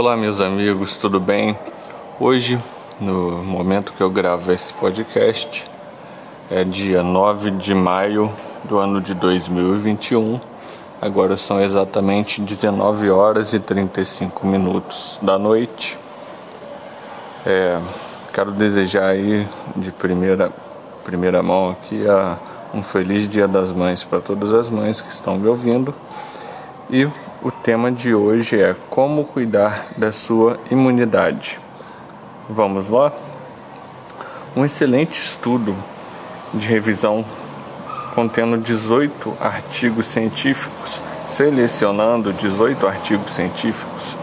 Olá, meus amigos, tudo bem? Hoje, no momento que eu gravo esse podcast, é dia 9 de maio do ano de 2021. Agora são exatamente 19 horas e 35 minutos da noite. É, quero desejar aí de primeira, primeira mão aqui a, um feliz Dia das Mães para todas as mães que estão me ouvindo. E o tema de hoje é como cuidar da sua imunidade. Vamos lá? Um excelente estudo de revisão contendo 18 artigos científicos, selecionando 18 artigos científicos,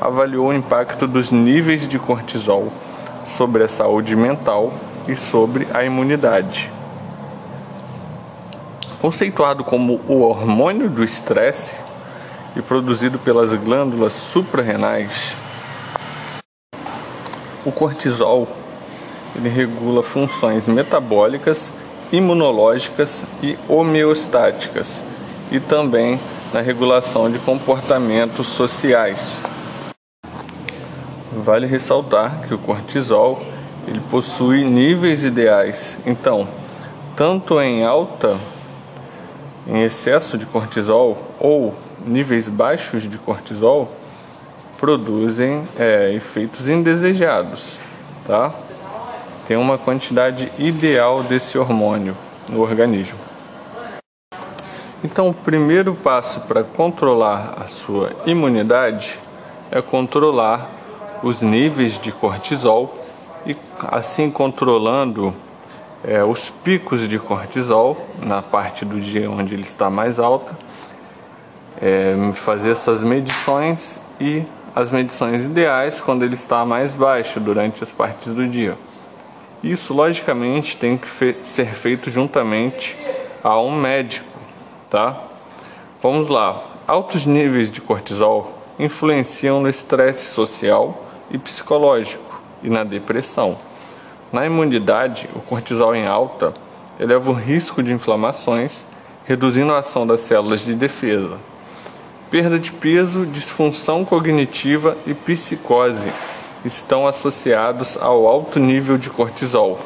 avaliou o impacto dos níveis de cortisol sobre a saúde mental e sobre a imunidade. Conceituado como o hormônio do estresse e produzido pelas glândulas suprarrenais, o cortisol ele regula funções metabólicas, imunológicas e homeostáticas, e também na regulação de comportamentos sociais. Vale ressaltar que o cortisol ele possui níveis ideais. Então, tanto em alta, em excesso de cortisol ou níveis baixos de cortisol, produzem é, efeitos indesejados, tá? Tem uma quantidade ideal desse hormônio no organismo. Então, o primeiro passo para controlar a sua imunidade é controlar os níveis de cortisol e, assim, controlando é, os picos de cortisol na parte do dia onde ele está mais alta, é, fazer essas medições e as medições ideais quando ele está mais baixo durante as partes do dia. Isso, logicamente, tem que fe ser feito juntamente a um médico, tá? Vamos lá. Altos níveis de cortisol influenciam no estresse social e psicológico e na depressão. Na imunidade, o cortisol em alta eleva o risco de inflamações, reduzindo a ação das células de defesa perda de peso, disfunção cognitiva e psicose estão associados ao alto nível de cortisol.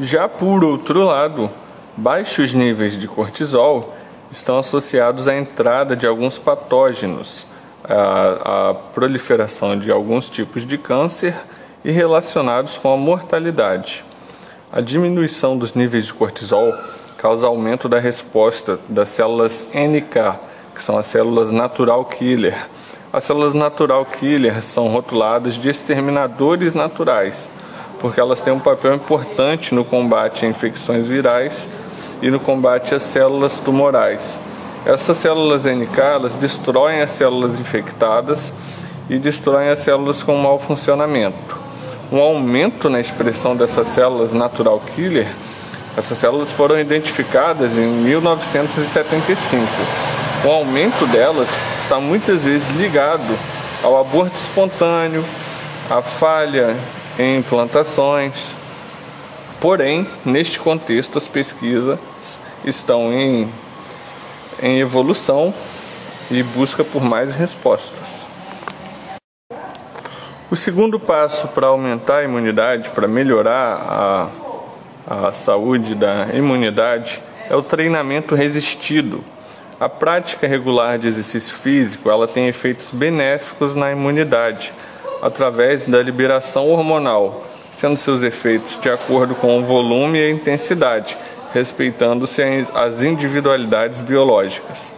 Já por outro lado, baixos níveis de cortisol estão associados à entrada de alguns patógenos, à, à proliferação de alguns tipos de câncer e relacionados com a mortalidade. A diminuição dos níveis de cortisol causa aumento da resposta das células NK que são as células natural killer. As células natural killer são rotuladas de exterminadores naturais, porque elas têm um papel importante no combate a infecções virais e no combate às células tumorais. Essas células NK elas destroem as células infectadas e destroem as células com mau funcionamento. Um aumento na expressão dessas células natural killer, essas células foram identificadas em 1975 o aumento delas está muitas vezes ligado ao aborto espontâneo, à falha em implantações. Porém, neste contexto, as pesquisas estão em, em evolução e busca por mais respostas. O segundo passo para aumentar a imunidade, para melhorar a, a saúde da imunidade, é o treinamento resistido. A prática regular de exercício físico, ela tem efeitos benéficos na imunidade, através da liberação hormonal, sendo seus efeitos de acordo com o volume e a intensidade, respeitando-se as individualidades biológicas.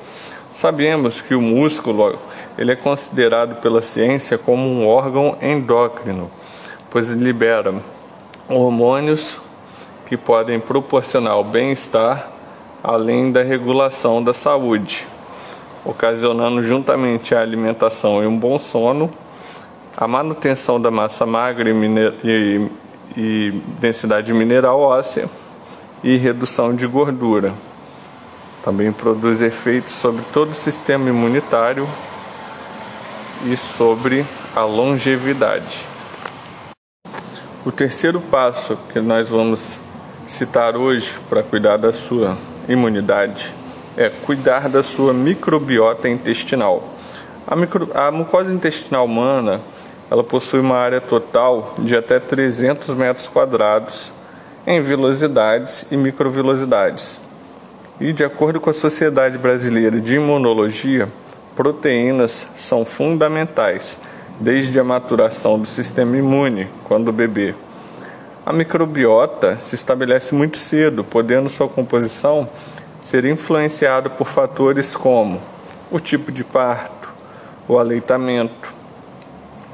Sabemos que o músculo ele é considerado pela ciência como um órgão endócrino, pois libera hormônios que podem proporcionar o bem-estar além da regulação da saúde, ocasionando juntamente a alimentação e um bom sono, a manutenção da massa magra e, e, e densidade mineral óssea e redução de gordura. Também produz efeitos sobre todo o sistema imunitário e sobre a longevidade. O terceiro passo que nós vamos citar hoje para cuidar da sua imunidade é cuidar da sua microbiota intestinal. A, micro, a mucosa intestinal humana ela possui uma área total de até 300 metros quadrados em vilosidades e microvilosidades. E de acordo com a Sociedade Brasileira de Imunologia, proteínas são fundamentais desde a maturação do sistema imune, quando o bebê. A microbiota se estabelece muito cedo, podendo sua composição ser influenciada por fatores como o tipo de parto, o aleitamento,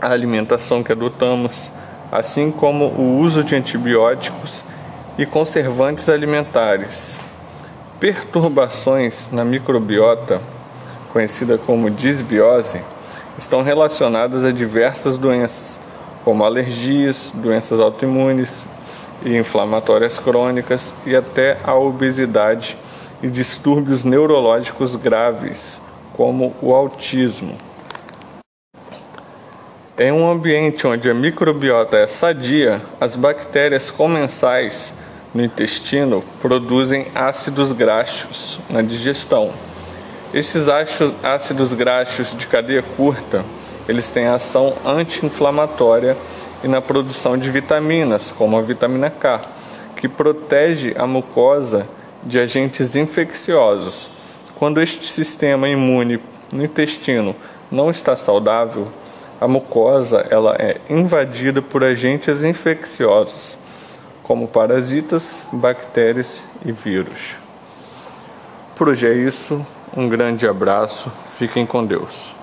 a alimentação que adotamos, assim como o uso de antibióticos e conservantes alimentares. Perturbações na microbiota, conhecida como disbiose, estão relacionadas a diversas doenças, como alergias, doenças autoimunes e inflamatórias crônicas e até a obesidade e distúrbios neurológicos graves, como o autismo. Em um ambiente onde a microbiota é sadia, as bactérias comensais no intestino produzem ácidos graxos na digestão. Esses ácidos graxos de cadeia curta, eles têm ação anti-inflamatória e na produção de vitaminas, como a vitamina K, que protege a mucosa de agentes infecciosos. Quando este sistema imune no intestino não está saudável, a mucosa ela é invadida por agentes infecciosos, como parasitas, bactérias e vírus. Por hoje é isso. Um grande abraço. Fiquem com Deus.